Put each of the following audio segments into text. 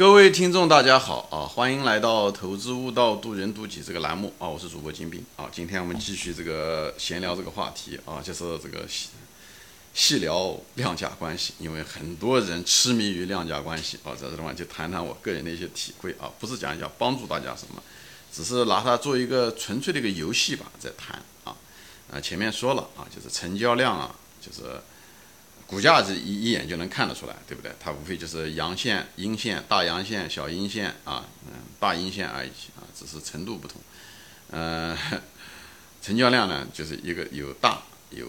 各位听众，大家好啊！欢迎来到《投资悟道，渡人渡己》这个栏目啊！我是主播金兵啊！今天我们继续这个闲聊这个话题啊，就是这个细细聊量价关系，因为很多人痴迷于量价关系啊，在这地方就谈谈我个人的一些体会啊，不是讲要帮助大家什么，只是拿它做一个纯粹的一个游戏吧，在谈啊啊！前面说了啊，就是成交量啊，就是。股价是一一眼就能看得出来，对不对？它无非就是阳线、阴线、大阳线、小阴线啊，嗯，大阴线而已啊，只是程度不同。嗯，成交量呢，就是一个有大有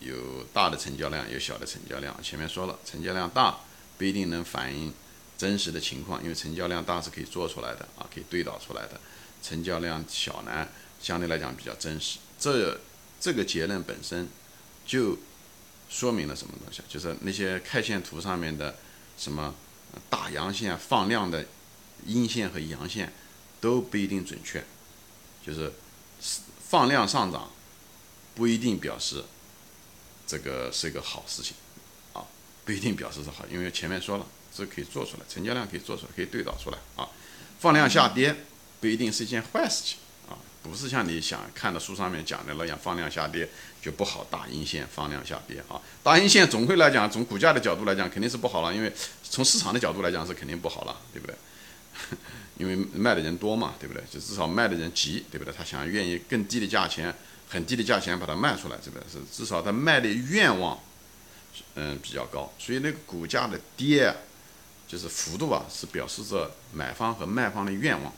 有大的成交量，有小的成交量。前面说了，成交量大不一定能反映真实的情况，因为成交量大是可以做出来的啊，可以对倒出来的。成交量小呢，相对来讲比较真实。这这个结论本身就。说明了什么东西？就是那些 K 线图上面的什么大阳线放量的阴线和阳线都不一定准确，就是放量上涨不一定表示这个是一个好事情啊，不一定表示是好，因为前面说了，这可以做出来，成交量可以做出来，可以对导出来啊，放量下跌不一定是一件坏事情。不是像你想看的书上面讲的那样，放量下跌就不好，大阴线放量下跌啊，大阴线总归来讲，从股价的角度来讲肯定是不好了，因为从市场的角度来讲是肯定不好了，对不对？因为卖的人多嘛，对不对？就至少卖的人急，对不对？他想愿意更低的价钱，很低的价钱把它卖出来，对不对？是至少他卖的愿望，嗯，比较高，所以那个股价的跌，就是幅度啊，是表示着买方和卖方的愿望。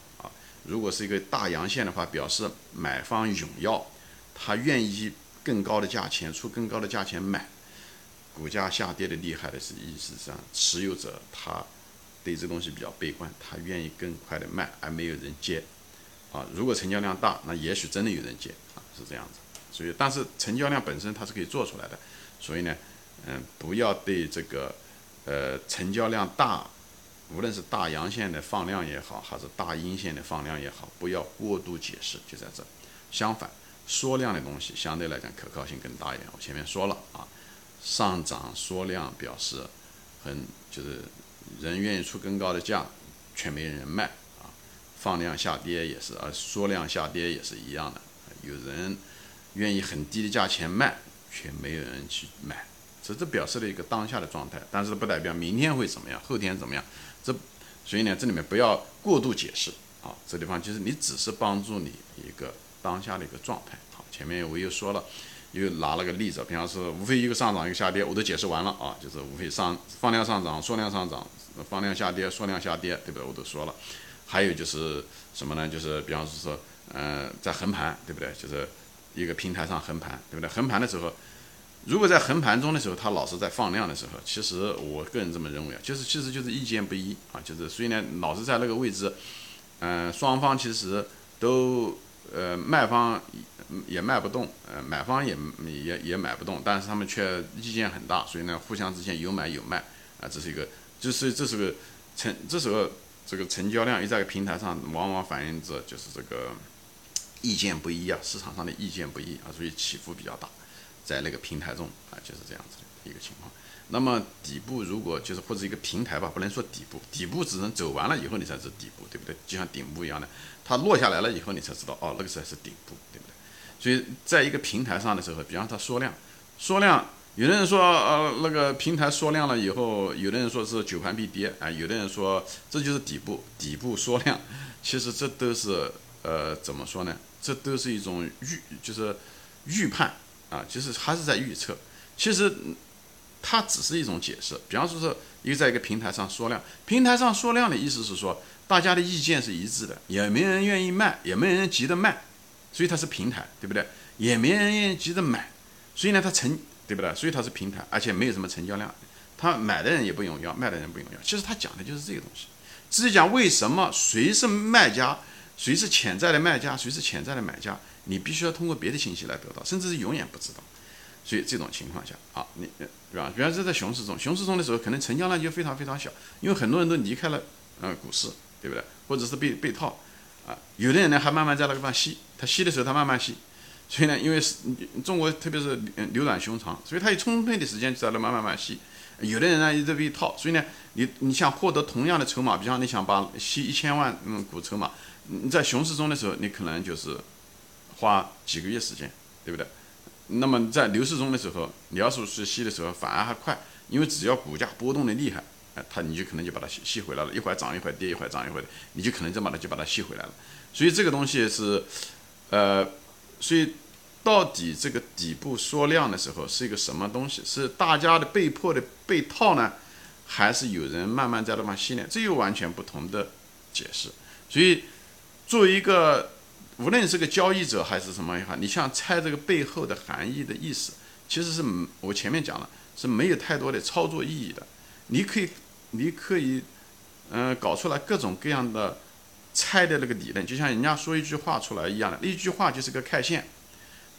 如果是一个大阳线的话，表示买方踊跃，他愿意更高的价钱出更高的价钱买，股价下跌的厉害的是意思上持有者他对这东西比较悲观，他愿意更快的卖，而没有人接。啊，如果成交量大，那也许真的有人接啊，是这样子。所以，但是成交量本身它是可以做出来的，所以呢，嗯，不要对这个呃成交量大。无论是大阳线的放量也好，还是大阴线的放量也好，不要过度解释，就在这。相反，缩量的东西相对来讲可靠性更大一点。我前面说了啊，上涨缩量表示很就是人愿意出更高的价，却没人卖啊。放量下跌也是，而缩量下跌也是一样的，有人愿意很低的价钱卖，却没有人去买，这这表示了一个当下的状态，但是不代表明天会怎么样，后天怎么样。这，所以呢，这里面不要过度解释啊。这地方就是你只是帮助你一个当下的一个状态。好，前面我又说了，又拿了个例子，比方是无非一个上涨一个下跌，我都解释完了啊。就是无非上放量上涨，缩量上涨，放量下跌，缩量下跌，对不对？我都说了。还有就是什么呢？就是比方说，嗯，在横盘，对不对？就是一个平台上横盘，对不对？横盘的时候。如果在横盘中的时候，它老是在放量的时候，其实我个人这么认为啊，就是其实就是意见不一啊，就是所以呢，老是在那个位置，嗯，双方其实都呃卖方也卖不动，呃买方也也也买不动，但是他们却意见很大，所以呢，互相之间有买有卖啊，这是一个，就是这是个成，这时候这个成交量一在平台上，往往反映着就是这个意见不一啊，市场上的意见不一啊，所以起伏比较大。在那个平台中啊，就是这样子的一个情况。那么底部如果就是或者一个平台吧，不能说底部，底部只能走完了以后你才知底部，对不对？就像顶部一样的，它落下来了以后你才知道，哦，那个才是顶部，对不对？所以在一个平台上的时候，比方它缩量，缩量，有的人说呃那个平台缩量了以后，有的人说是九盘必跌啊，有的人说这就是底部，底部缩量，其实这都是呃怎么说呢？这都是一种预，就是预判。啊，就是还是在预测，其实它只是一种解释。比方说是一个在一个平台上缩量，平台上缩量的意思是说大家的意见是一致的，也没人愿意卖，也没人急着卖，所以它是平台，对不对？也没人愿意急着买，所以呢它成，对不对？所以它是平台，而且没有什么成交量，他买的人也不踊跃，卖的人不踊跃。其实他讲的就是这个东西，至于讲为什么谁是卖家，谁是潜在的卖家，谁是潜在的买家。你必须要通过别的信息来得到，甚至是永远不知道。所以这种情况下，啊，你对吧？比方说在熊市中，熊市中的时候，可能成交量就非常非常小，因为很多人都离开了呃股市，对不对？或者是被被套，啊，有的人呢还慢慢在那个地方吸，他吸的时候他慢慢吸，所以呢，因为是中国特别是流短熊长，所以他有充沛的时间在那慢慢慢吸。有的人呢一直被套，所以呢，你你想获得同样的筹码，比方你想把吸一千万嗯股筹码，你在熊市中的时候，你可能就是花几个月时间，对不对？那么在牛市中的时候，你要是是吸的时候反而还快，因为只要股价波动的厉害，哎，它你就可能就把它吸吸回来了，一会儿涨一会儿跌，一会儿涨一会儿跌，你就可能这么的就把它吸回来了。所以这个东西是，呃，所以到底这个底部缩量的时候是一个什么东西？是大家的被迫的被套呢，还是有人慢慢在那方吸呢？这又完全不同的解释。所以作为一个无论是个交易者还是什么也好，你像猜这个背后的含义的意思，其实是我前面讲了是没有太多的操作意义的。你可以，你可以，嗯，搞出来各种各样的猜的那个理论，就像人家说一句话出来一样的，一句话就是个 K 线，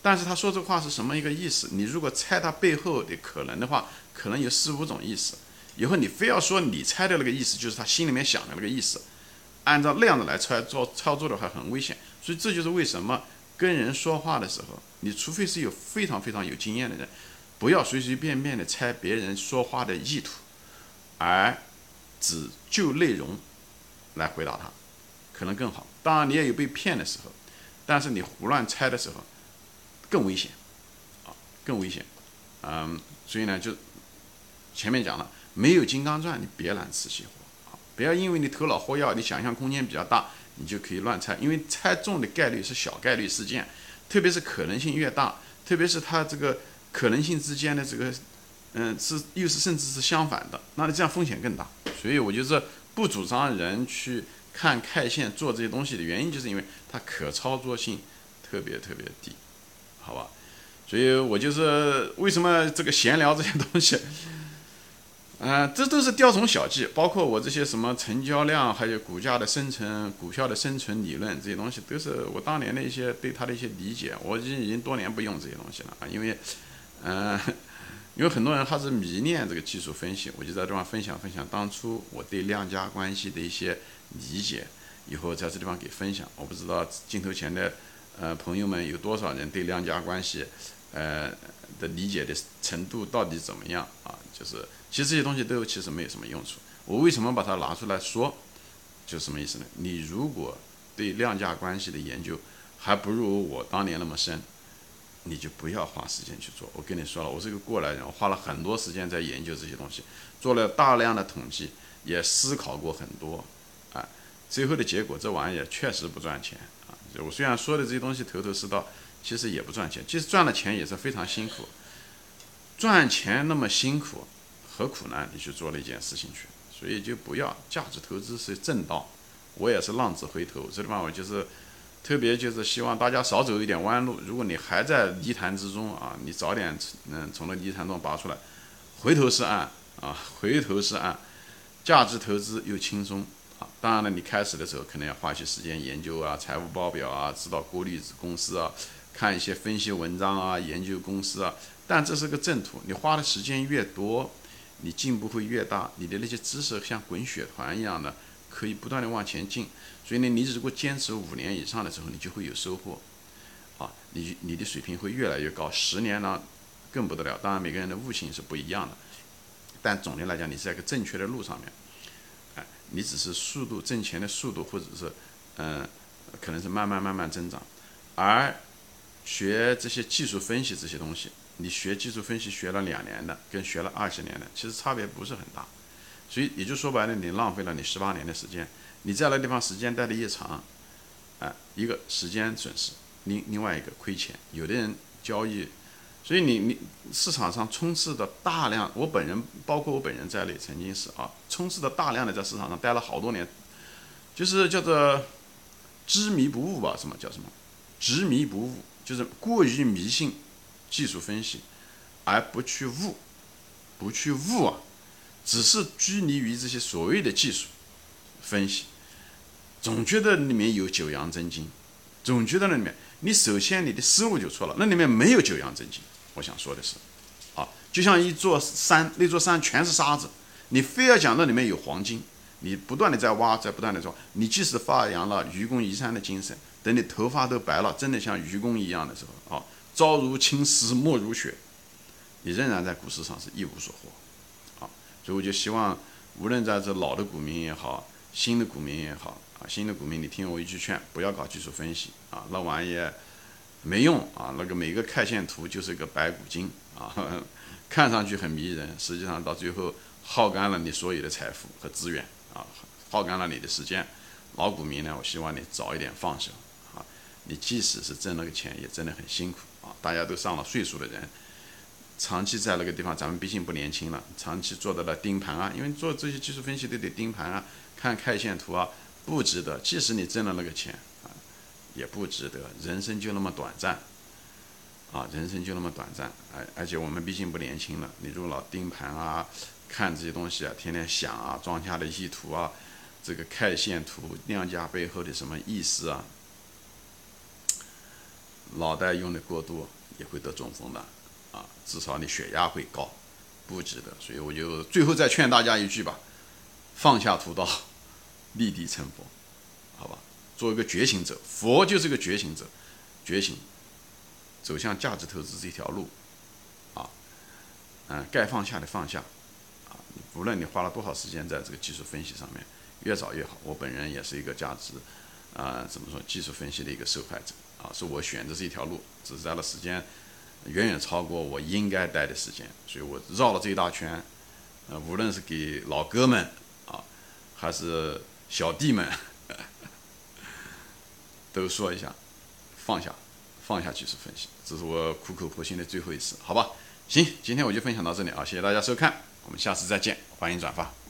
但是他说这话是什么一个意思？你如果猜他背后的可能的话，可能有四五种意思。以后你非要说你猜的那个意思就是他心里面想的那个意思，按照那样的来猜做操作的话很危险。所以这就是为什么跟人说话的时候，你除非是有非常非常有经验的人，不要随随便便的猜别人说话的意图，而只就内容来回答他，可能更好。当然你也有被骗的时候，但是你胡乱猜的时候更危险，啊，更危险。嗯，所以呢，就前面讲了，没有金刚钻，你别揽瓷器活，啊，不要因为你头脑活跃，你想象空间比较大。你就可以乱猜，因为猜中的概率是小概率事件，特别是可能性越大，特别是它这个可能性之间的这个，嗯，是又是甚至是相反的，那你这样风险更大。所以我就是不主张人去看 K 线做这些东西的原因，就是因为它可操作性特别特别低，好吧？所以我就是为什么这个闲聊这些东西。嗯，这都是雕虫小技，包括我这些什么成交量，还有股价的生成、股票的生存理论这些东西，都是我当年的一些对它的一些理解。我已经已经多年不用这些东西了啊，因为，嗯，因为很多人他是迷恋这个技术分析，我就在这方分享分享当初我对量价关系的一些理解，以后在这地方给分享。我不知道镜头前的呃朋友们有多少人对量价关系，呃的理解的程度到底怎么样啊？就是。其实这些东西都其实没有什么用处。我为什么把它拿出来说？就什么意思呢？你如果对量价关系的研究还不如我当年那么深，你就不要花时间去做。我跟你说了，我是个过来人，我花了很多时间在研究这些东西，做了大量的统计，也思考过很多，啊，最后的结果这玩意儿确实不赚钱。我虽然说的这些东西头头是道，其实也不赚钱。即使赚了钱也是非常辛苦，赚钱那么辛苦。何苦呢？你去做那件事情去，所以就不要价值投资是正道。我也是浪子回头，这地方我就是特别就是希望大家少走一点弯路。如果你还在泥潭之中啊，你早点嗯从那泥潭中拔出来，回头是岸啊，回头是岸。价值投资又轻松。当然了，你开始的时候可能要花一些时间研究啊，财务报表啊，知道过滤公司啊，看一些分析文章啊，研究公司啊。但这是个正途，你花的时间越多。你进步会越大，你的那些知识像滚雪团一样的，可以不断的往前进。所以呢，你如果坚持五年以上的时候，你就会有收获，啊，你你的水平会越来越高。十年呢，更不得了。当然，每个人的悟性是不一样的，但总的来讲，你是在一个正确的路上面，你只是速度挣钱的速度，或者是嗯，可能是慢慢慢慢增长，而学这些技术分析这些东西。你学技术分析学了两年的，跟学了二十年的，其实差别不是很大，所以也就说白了，你浪费了你十八年的时间，你在那地方时间待的越长，啊，一个时间损失，另另外一个亏钱。有的人交易，所以你你市场上充斥的大量，我本人包括我本人在内，曾经是啊，充斥的大量的在市场上待了好多年，就是叫做执迷不悟吧？什么叫什么？执迷不悟，就是过于迷信。技术分析，而不去悟，不去悟啊，只是拘泥于这些所谓的技术分析，总觉得里面有九阳真经，总觉得那里面，你首先你的思路就错了，那里面没有九阳真经。我想说的是，啊，就像一座山，那座山全是沙子，你非要讲那里面有黄金，你不断的在挖，在不断的做，你即使发扬了愚公移山的精神，等你头发都白了，真的像愚公一样的时候，啊。朝如青丝，暮如雪，你仍然在股市上是一无所获，啊，所以我就希望，无论在这老的股民也好，新的股民也好啊，新的股民你听我一句劝，不要搞技术分析啊，那玩意没用啊，那个每个 K 线图就是一个白骨精啊，看上去很迷人，实际上到最后耗干了你所有的财富和资源啊，耗干了你的时间。老股民呢，我希望你早一点放手啊，你即使是挣那个钱，也真的很辛苦啊，大家都上了岁数的人。长期在那个地方，咱们毕竟不年轻了。长期坐到了盯盘啊，因为做这些技术分析都得盯盘啊，看 K 线图啊，不值得。即使你挣了那个钱，也不值得。人生就那么短暂啊，人生就那么短暂。而而且我们毕竟不年轻了，你如果老盯盘啊，看这些东西啊，天天想啊，庄家的意图啊，这个 K 线图量价背后的什么意思啊，脑袋用的过度也会得中风的。啊，至少你血压会高，不值得。所以我就最后再劝大家一句吧：放下屠刀，立地成佛，好吧？做一个觉醒者，佛就是个觉醒者，觉醒，走向价值投资这条路，啊，嗯，该放下的放下，啊，无论你花了多少时间在这个技术分析上面，越早越好。我本人也是一个价值，啊，怎么说，技术分析的一个受害者，啊，是我选择这一条路，只是待了时间。远远超过我应该待的时间，所以我绕了这一大圈，呃，无论是给老哥们啊，还是小弟们，都说一下，放下，放下技术分析，这是我苦口婆心的最后一次，好吧？行，今天我就分享到这里啊，谢谢大家收看，我们下次再见，欢迎转发。